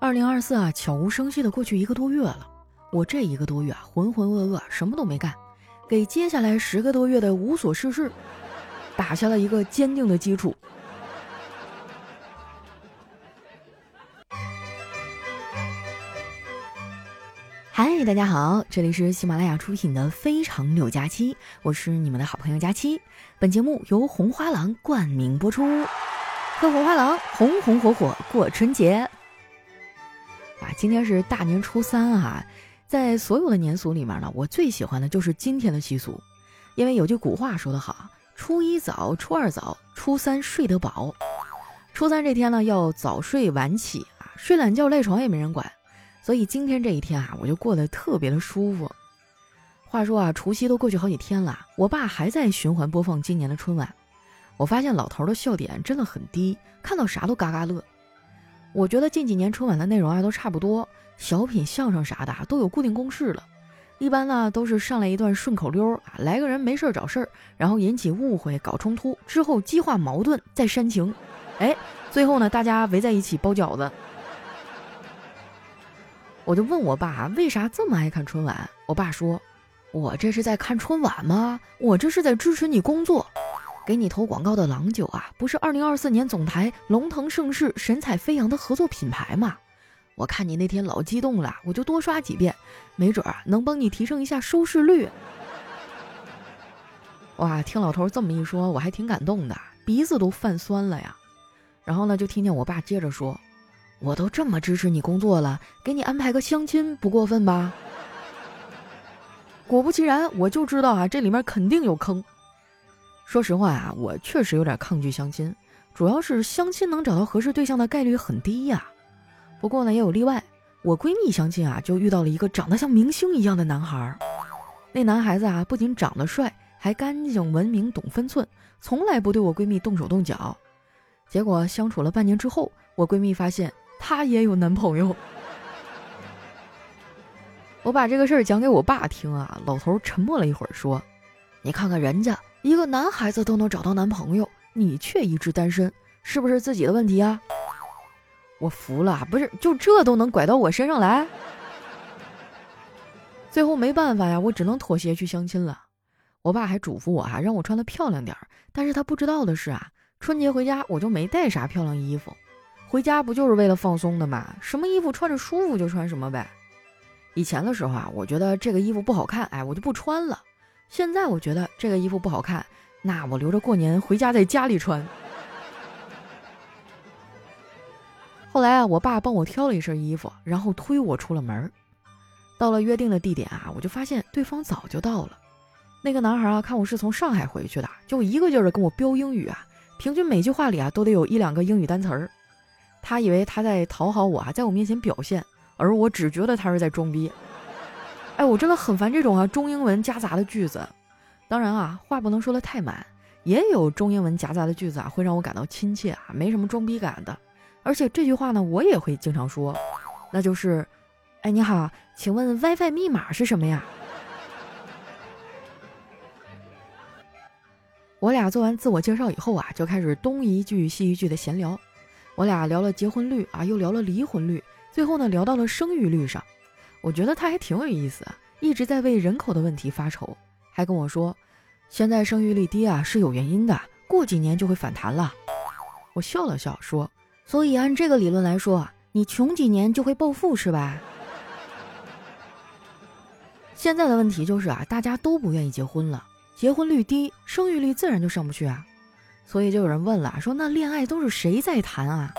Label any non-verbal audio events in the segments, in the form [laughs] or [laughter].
二零二四啊，悄无声息的过去一个多月了。我这一个多月啊，浑浑噩噩，什么都没干，给接下来十个多月的无所事事打下了一个坚定的基础。嗨，大家好，这里是喜马拉雅出品的《非常六加七》，我是你们的好朋友佳期。本节目由红花郎冠名播出，和红花郎红红火火过春节。今天是大年初三啊，在所有的年俗里面呢，我最喜欢的就是今天的习俗，因为有句古话说得好：“初一早，初二早，初三睡得饱。”初三这天呢，要早睡晚起啊，睡懒觉赖床也没人管，所以今天这一天啊，我就过得特别的舒服。话说啊，除夕都过去好几天了，我爸还在循环播放今年的春晚，我发现老头的笑点真的很低，看到啥都嘎嘎乐。我觉得近几年春晚的内容啊都差不多，小品、相声啥的都有固定公式了。一般呢都是上来一段顺口溜啊，来个人没事找事儿，然后引起误会、搞冲突，之后激化矛盾，再煽情。哎，最后呢大家围在一起包饺子。我就问我爸为啥这么爱看春晚，我爸说：“我这是在看春晚吗？我这是在支持你工作。”给你投广告的郎酒啊，不是二零二四年总台龙腾盛世、神采飞扬的合作品牌吗？我看你那天老激动了，我就多刷几遍，没准啊能帮你提升一下收视率。[laughs] 哇，听老头这么一说，我还挺感动的，鼻子都泛酸了呀。然后呢，就听见我爸接着说：“我都这么支持你工作了，给你安排个相亲不过分吧？”果不其然，我就知道啊，这里面肯定有坑。说实话啊，我确实有点抗拒相亲，主要是相亲能找到合适对象的概率很低呀。不过呢，也有例外。我闺蜜相亲啊，就遇到了一个长得像明星一样的男孩。那男孩子啊，不仅长得帅，还干净、文明、懂分寸，从来不对我闺蜜动手动脚。结果相处了半年之后，我闺蜜发现她也有男朋友。我把这个事儿讲给我爸听啊，老头沉默了一会儿，说：“你看看人家。”一个男孩子都能找到男朋友，你却一直单身，是不是自己的问题啊？我服了，不是就这都能拐到我身上来？最后没办法呀，我只能妥协去相亲了。我爸还嘱咐我啊，让我穿的漂亮点儿。但是他不知道的是啊，春节回家我就没带啥漂亮衣服。回家不就是为了放松的嘛？什么衣服穿着舒服就穿什么呗。以前的时候啊，我觉得这个衣服不好看，哎，我就不穿了。现在我觉得这个衣服不好看，那我留着过年回家在家里穿。[laughs] 后来啊，我爸帮我挑了一身衣服，然后推我出了门。到了约定的地点啊，我就发现对方早就到了。那个男孩啊，看我是从上海回去的，就一个劲儿的跟我飙英语啊，平均每句话里啊都得有一两个英语单词儿。他以为他在讨好我啊，在我面前表现，而我只觉得他是在装逼。哎，我真的很烦这种啊中英文夹杂的句子。当然啊，话不能说的太满，也有中英文夹杂的句子啊，会让我感到亲切啊，没什么装逼感的。而且这句话呢，我也会经常说，那就是，哎，你好，请问 WiFi 密码是什么呀？[laughs] 我俩做完自我介绍以后啊，就开始东一句西一句的闲聊。我俩聊了结婚率啊，又聊了离婚率，最后呢，聊到了生育率上。我觉得他还挺有意思，一直在为人口的问题发愁，还跟我说，现在生育率低啊是有原因的，过几年就会反弹了。我笑了笑说，所以按这个理论来说，你穷几年就会暴富是吧？现在的问题就是啊，大家都不愿意结婚了，结婚率低，生育率自然就上不去啊。所以就有人问了，说那恋爱都是谁在谈啊？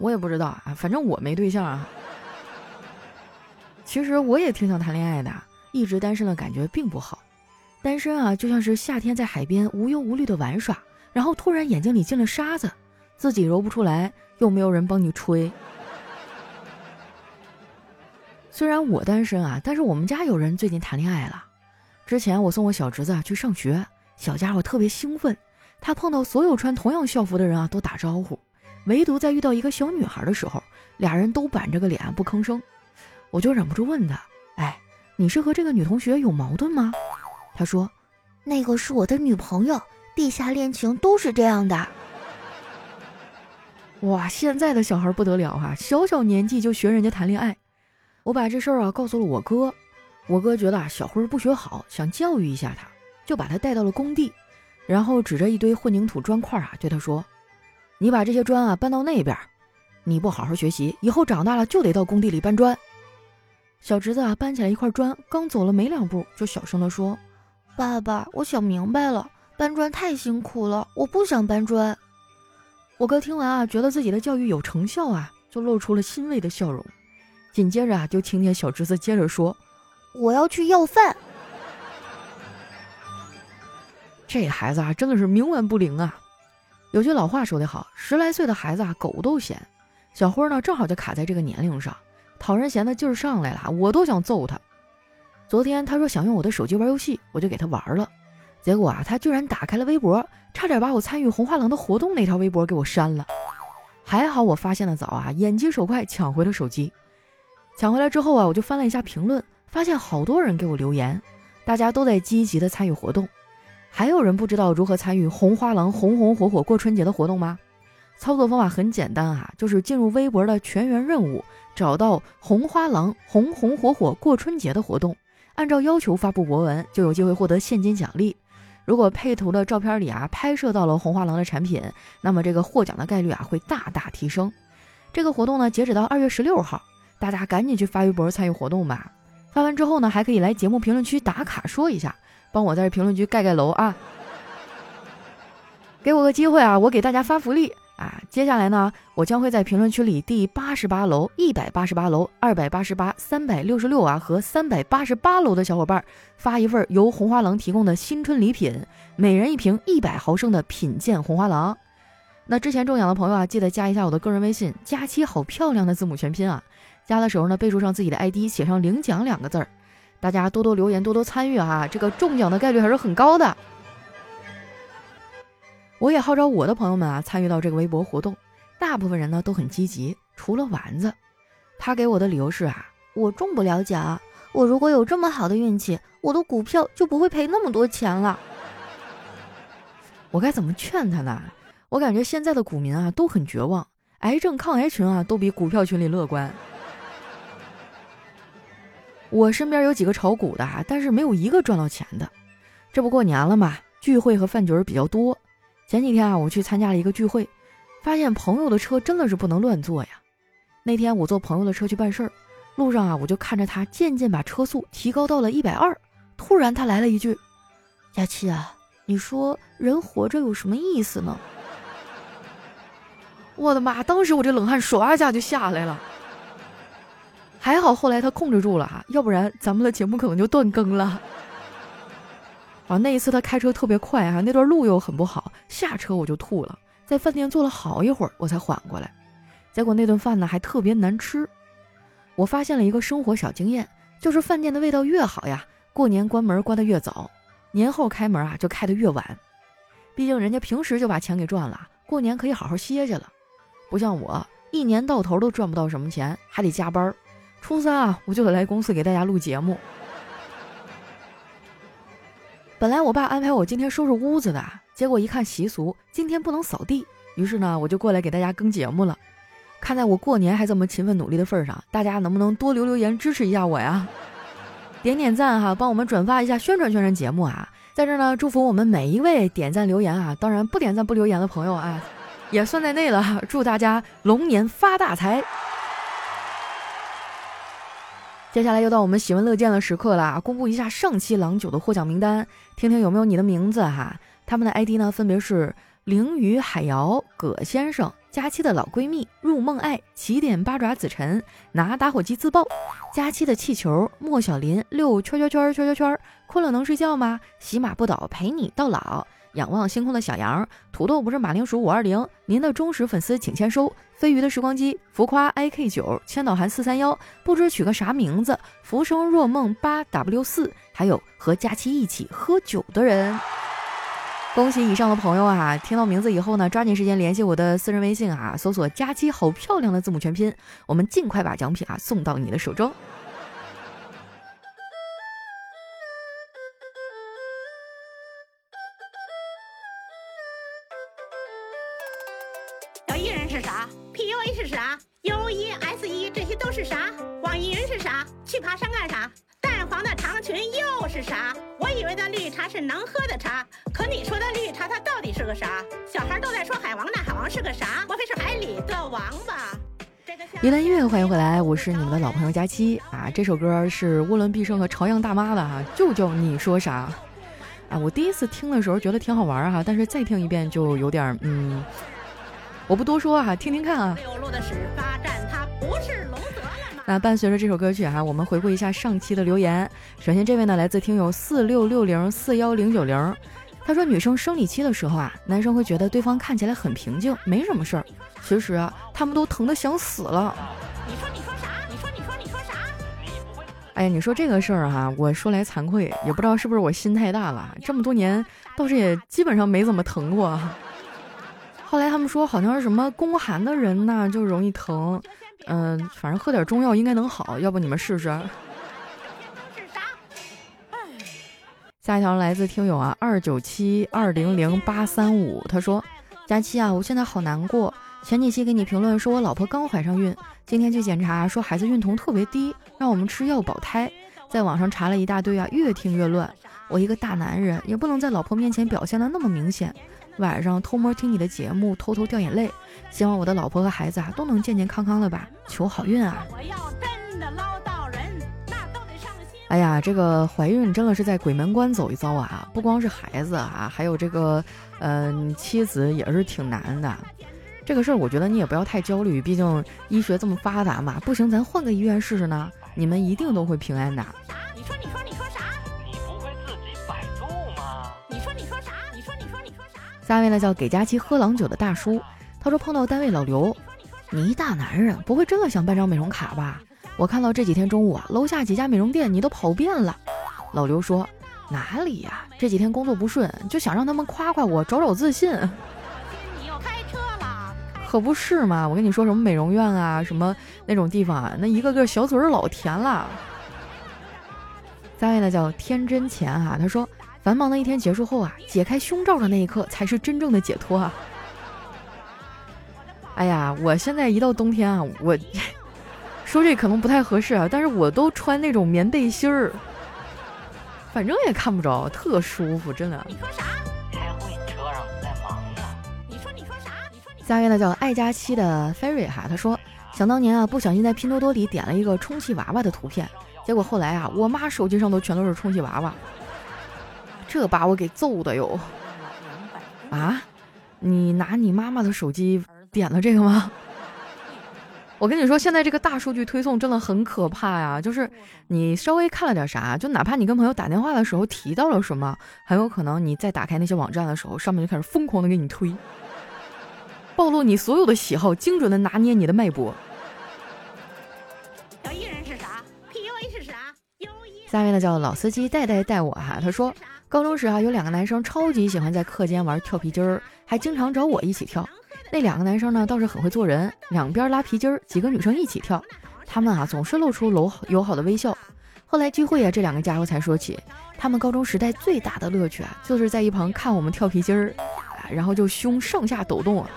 我也不知道啊，反正我没对象啊。其实我也挺想谈恋爱的，一直单身的感觉并不好。单身啊，就像是夏天在海边无忧无虑的玩耍，然后突然眼睛里进了沙子，自己揉不出来，又没有人帮你吹。虽然我单身啊，但是我们家有人最近谈恋爱了。之前我送我小侄子去上学，小家伙特别兴奋，他碰到所有穿同样校服的人啊都打招呼，唯独在遇到一个小女孩的时候，俩人都板着个脸不吭声。我就忍不住问他：“哎，你是和这个女同学有矛盾吗？”他说：“那个是我的女朋友，地下恋情都是这样的。”哇，现在的小孩不得了哈，小小年纪就学人家谈恋爱。我把这事儿啊告诉了我哥，我哥觉得啊小辉不学好，想教育一下他，就把他带到了工地，然后指着一堆混凝土砖块啊对他说：“你把这些砖啊搬到那边，你不好好学习，以后长大了就得到工地里搬砖。”小侄子啊搬起来一块砖，刚走了没两步，就小声地说：“爸爸，我想明白了，搬砖太辛苦了，我不想搬砖。”我哥听完啊，觉得自己的教育有成效啊，就露出了欣慰的笑容。紧接着啊，就听见小侄子接着说：“我要去要饭。”这孩子啊，真的是冥顽不灵啊。有句老话说得好：“十来岁的孩子啊，狗都嫌。”小辉呢，正好就卡在这个年龄上，讨人嫌的劲儿上来了，我都想揍他。昨天他说想用我的手机玩游戏，我就给他玩了。结果啊，他居然打开了微博，差点把我参与红花郎的活动那条微博给我删了。还好我发现的早啊，眼疾手快抢回了手机。抢回来之后啊，我就翻了一下评论，发现好多人给我留言，大家都在积极的参与活动。还有人不知道如何参与红花郎红红火火过春节的活动吗？操作方法很简单啊，就是进入微博的全员任务，找到红花郎红红火火过春节的活动，按照要求发布博文，就有机会获得现金奖励。如果配图的照片里啊拍摄到了红花郎的产品，那么这个获奖的概率啊会大大提升。这个活动呢截止到二月十六号，大家赶紧去发微博参与活动吧。发完之后呢，还可以来节目评论区打卡说一下，帮我在这评论区盖盖楼啊，给我个机会啊，我给大家发福利。啊，接下来呢，我将会在评论区里第八十八楼、一百八十八楼、二百八十八、三百六十六啊和三百八十八楼的小伙伴发一份由红花郎提供的新春礼品，每人一瓶一百毫升的品鉴红花郎。那之前中奖的朋友啊，记得加一下我的个人微信，佳期好漂亮的字母全拼啊，加的时候呢，备注上自己的 ID，写上领奖两个字儿。大家多多留言，多多参与啊，这个中奖的概率还是很高的。我也号召我的朋友们啊参与到这个微博活动，大部分人呢都很积极，除了丸子，他给我的理由是啊，我中不了奖，我如果有这么好的运气，我的股票就不会赔那么多钱了。我该怎么劝他呢？我感觉现在的股民啊都很绝望，癌症抗癌群啊都比股票群里乐观。我身边有几个炒股的，但是没有一个赚到钱的。这不过年了嘛，聚会和饭局比较多。前几天啊，我去参加了一个聚会，发现朋友的车真的是不能乱坐呀。那天我坐朋友的车去办事儿，路上啊，我就看着他渐渐把车速提高到了一百二，突然他来了一句：“佳琪啊，你说人活着有什么意思呢？”我的妈！当时我这冷汗唰一下就下来了。还好后来他控制住了哈，要不然咱们的节目可能就断更了。啊，那一次他开车特别快啊，那段路又很不好，下车我就吐了，在饭店坐了好一会儿我才缓过来，结果那顿饭呢还特别难吃。我发现了一个生活小经验，就是饭店的味道越好呀，过年关门关得越早，年后开门啊就开得越晚。毕竟人家平时就把钱给赚了，过年可以好好歇歇了，不像我一年到头都赚不到什么钱，还得加班。初三啊，我就得来公司给大家录节目。本来我爸安排我今天收拾屋子的，结果一看习俗，今天不能扫地，于是呢，我就过来给大家更节目了。看在我过年还这么勤奋努力的份上，大家能不能多留留言支持一下我呀？[laughs] 点点赞哈，帮我们转发一下，宣传宣传节目啊！在这呢，祝福我们每一位点赞留言啊，当然不点赞不留言的朋友啊，也算在内了。祝大家龙年发大财！接下来又到我们喜闻乐见的时刻了，公布一下上期郎酒的获奖名单，听听有没有你的名字哈。他们的 ID 呢，分别是凌雨海瑶、葛先生、佳期的老闺蜜、入梦爱、起点八爪子晨、拿打火机自爆、佳期的气球、莫小林、六圈圈圈圈圈圈、困了能睡觉吗？喜马不倒陪你到老。仰望星空的小羊，土豆不是马铃薯五二零，您的忠实粉丝请签收。飞鱼的时光机，浮夸 ik 九，千岛寒四三幺，不知取个啥名字，浮生若梦八 w 四，还有和佳期一起喝酒的人。恭喜以上的朋友啊！听到名字以后呢，抓紧时间联系我的私人微信啊，搜索“佳期好漂亮”的字母全拼，我们尽快把奖品啊送到你的手中。是啥？P U A 是啥？USE 这些都？是啥？网易云是啥？去爬山干啥？淡黄的长裙又是啥？我以为的绿茶是能喝的茶，可你说的绿茶它到底是个啥？小孩都在说海王，那海王是个啥？莫非是海里的王八？一段音乐，欢迎回来，我是你们的老朋友佳期啊。这首歌是涡轮必胜和朝阳大妈的哈，就叫你说啥啊？我第一次听的时候觉得挺好玩哈，但是再听一遍就有点嗯，我不多说啊，听听看啊。那伴随着这首歌曲哈，我们回顾一下上期的留言。首先这位呢来自听友四六六零四幺零九零，他说女生生理期的时候啊，男生会觉得对方看起来很平静，没什么事儿。其实啊，他们都疼得想死了。你说你说啥？你说你说你说啥？哎呀，你说这个事儿哈，我说来惭愧，也不知道是不是我心太大了。这么多年倒是也基本上没怎么疼过。后来他们说好像是什么宫寒的人呐就容易疼。嗯，反正喝点中药应该能好，要不你们试试？下一条来自听友啊，二九七二零零八三五，他说：“佳期啊，我现在好难过。前几期给你评论说我老婆刚怀上孕，今天去检查说孩子孕酮特别低，让我们吃药保胎。在网上查了一大堆啊，越听越乱。我一个大男人也不能在老婆面前表现的那么明显。”晚上偷摸听你的节目，偷偷掉眼泪。希望我的老婆和孩子啊都能健健康康的吧，求好运啊！哎呀，这个怀孕真的是在鬼门关走一遭啊！不光是孩子啊，还有这个嗯妻子也是挺难的。这个事儿我觉得你也不要太焦虑，毕竟医学这么发达嘛。不行，咱换个医院试试呢，你们一定都会平安的。单位呢叫给佳期喝郎酒的大叔，他说碰到单位老刘，你一大男人不会真的想办张美容卡吧？我看到这几天中午啊，楼下几家美容店你都跑遍了。老刘说哪里呀？这几天工作不顺，就想让他们夸夸我，找找自信。你又开车了？可不是嘛！我跟你说什么美容院啊，什么那种地方啊，那一个个小嘴老甜了。下位呢叫天真钱哈，他说。繁忙的一天结束后啊，解开胸罩的那一刻才是真正的解脱啊！哎呀，我现在一到冬天啊，我 [laughs] 说这可能不太合适啊，但是我都穿那种棉背心儿，反正也看不着，特舒服，真的。你说啥？开会车上在忙呢。你说你说啥？你说你。下一位呢叫爱佳期的 Ferry 哈，他说想当年啊，不小心在拼多多里点了一个充气娃娃的图片，结果后来啊，我妈手机上都全都是充气娃娃。这把我给揍的哟！啊，你拿你妈妈的手机点了这个吗？我跟你说，现在这个大数据推送真的很可怕呀！就是你稍微看了点啥，就哪怕你跟朋友打电话的时候提到了什么，很有可能你再打开那些网站的时候，上面就开始疯狂的给你推，暴露你所有的喜好，精准的拿捏你的脉搏。小艺人是啥？PUA 是啥？下面呢叫老司机带带带我哈，他说。高中时啊，有两个男生超级喜欢在课间玩跳皮筋儿，还经常找我一起跳。那两个男生呢，倒是很会做人，两边拉皮筋儿，几个女生一起跳。他们啊，总是露出友友好的微笑。后来聚会啊，这两个家伙才说起，他们高中时代最大的乐趣啊，就是在一旁看我们跳皮筋儿，然后就胸上下抖动啊，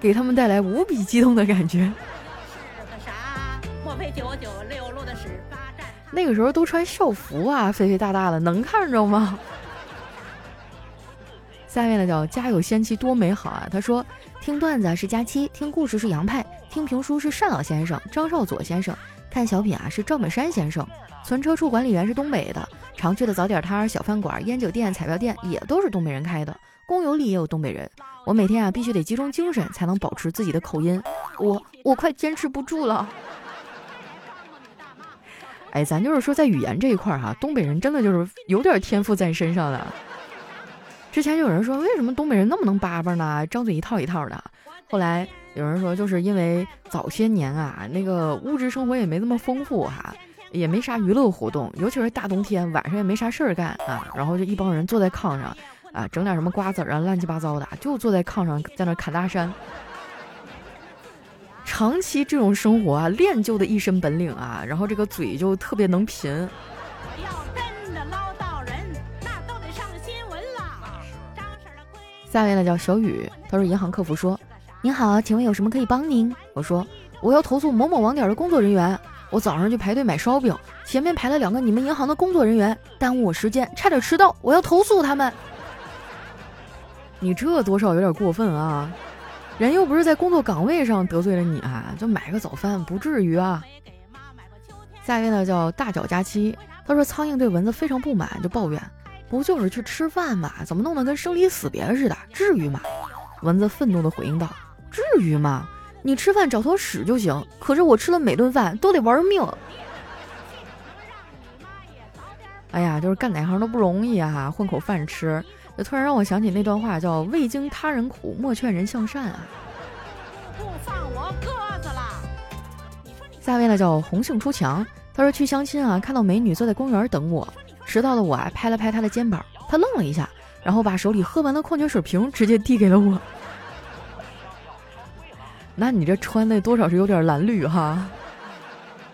给他们带来无比激动的感觉。[laughs] 莫非九九六？那个时候都穿校服啊，肥肥大大的，能看着吗？[laughs] 下面呢叫家有仙妻多美好啊。他说，听段子是佳期，听故事是杨派，听评书是单老先生、张少佐先生，看小品啊是赵本山先生，存车处管理员是东北的，常去的早点摊、小饭馆、烟酒店、彩票店也都是东北人开的，公有里也有东北人。我每天啊必须得集中精神才能保持自己的口音，我我快坚持不住了。哎，咱就是说，在语言这一块儿哈，东北人真的就是有点天赋在身上的。之前就有人说，为什么东北人那么能叭叭呢？张嘴一套一套的。后来有人说，就是因为早些年啊，那个物质生活也没那么丰富哈，也没啥娱乐活动，尤其是大冬天晚上也没啥事儿干啊，然后就一帮人坐在炕上啊，整点什么瓜子啊，乱七八糟的，就坐在炕上在那侃大山。长期这种生活啊，练就的一身本领啊，然后这个嘴就特别能贫。我要真的捞到人，那都得上新闻了。下位呢叫小雨，他说银行客服说：“您好，请问有什么可以帮您？”我说：“我要投诉某某网点的工作人员。我早上去排队买烧饼，前面排了两个你们银行的工作人员，耽误我时间，差点迟到。我要投诉他们。你这多少有点过分啊！人又不是在工作岗位上得罪了你啊，就买个早饭不至于啊。下一位呢叫大脚佳期，他说苍蝇对蚊子非常不满，就抱怨：不就是去吃饭嘛，怎么弄得跟生离死别似的？至于吗？蚊子愤怒地回应道：至于吗？你吃饭找坨屎就行，可是我吃了每顿饭都得玩命。哎呀，就是干哪行都不容易啊，混口饭吃，突然让我想起那段话，叫“未经他人苦，莫劝人向善”啊。不放我鸽子了。下面呢叫红杏出墙，他说去相亲啊，看到美女坐在公园等我，迟到的我啊拍了拍她的肩膀，她愣了一下，然后把手里喝完的矿泉水瓶直接递给了我。那你这穿的多少是有点蓝绿哈。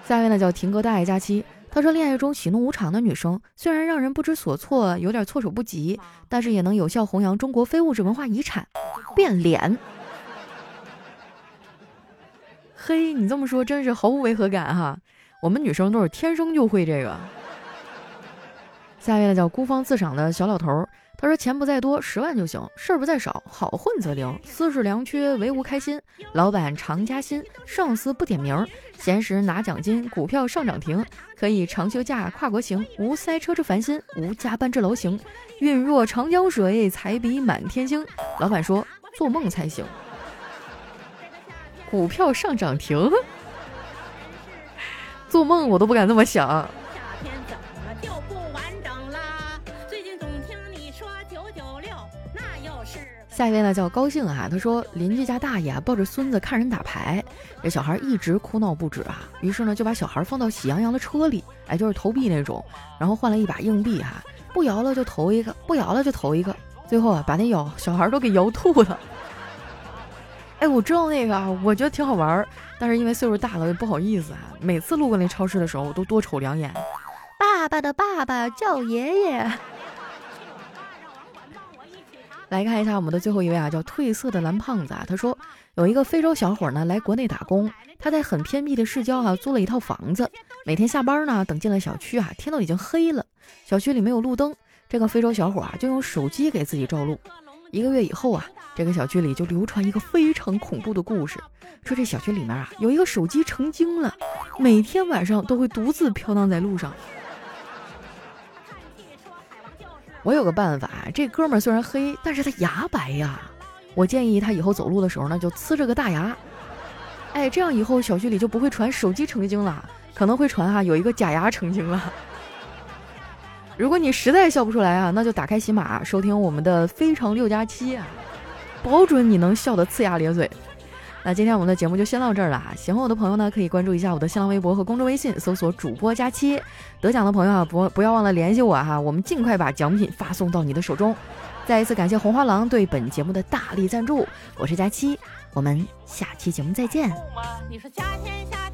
下面呢叫婷哥大爱佳期，他说恋爱中喜怒无常的女生虽然让人不知所措，有点措手不及，但是也能有效弘扬中国非物质文化遗产——变脸。[laughs] 嘿，你这么说真是毫无违和感哈。我们女生都是天生就会这个。下面呢叫孤芳自赏的小老头。他说：“钱不在多，十万就行；事儿不在少，好混则灵。私事良缺，唯吾开心。老板常加薪，上司不点名。闲时拿奖金，股票上涨停，可以长休假，跨国行，无塞车之烦心，无加班之劳形。运若长江水，财比满天星。老板说做梦才行。股票上涨停，[laughs] 做梦我都不敢这么想。”下一位呢叫高兴啊，他说邻居家大爷啊抱着孙子看人打牌，这小孩一直哭闹不止啊，于是呢就把小孩放到喜羊羊的车里，哎就是投币那种，然后换了一把硬币哈，不摇了就投一个，不摇了就投一个，最后啊把那摇小孩都给摇吐了。[laughs] 哎，我知道那个啊，我觉得挺好玩，但是因为岁数大了不好意思啊，每次路过那超市的时候我都多瞅两眼。爸爸的爸爸叫爷爷。来看一下我们的最后一位啊，叫褪色的蓝胖子啊。他说有一个非洲小伙呢来国内打工，他在很偏僻的市郊啊租了一套房子。每天下班呢，等进了小区啊，天都已经黑了，小区里没有路灯，这个非洲小伙啊就用手机给自己照路。一个月以后啊，这个小区里就流传一个非常恐怖的故事，说这小区里面啊有一个手机成精了，每天晚上都会独自飘荡在路上。我有个办法，这哥们儿虽然黑，但是他牙白呀。我建议他以后走路的时候呢，就呲着个大牙。哎，这样以后小区里就不会传手机成精了，可能会传哈有一个假牙成精了。如果你实在笑不出来啊，那就打开喜马收听我们的非常六加七啊，保准你能笑得呲牙咧嘴。那今天我们的节目就先到这儿了。喜欢我的朋友呢，可以关注一下我的新浪微博和公众微信，搜索主播佳期。得奖的朋友啊，不不要忘了联系我哈，我们尽快把奖品发送到你的手中。再一次感谢红花郎对本节目的大力赞助，我是佳期，我们下期节目再见。你说夏天下，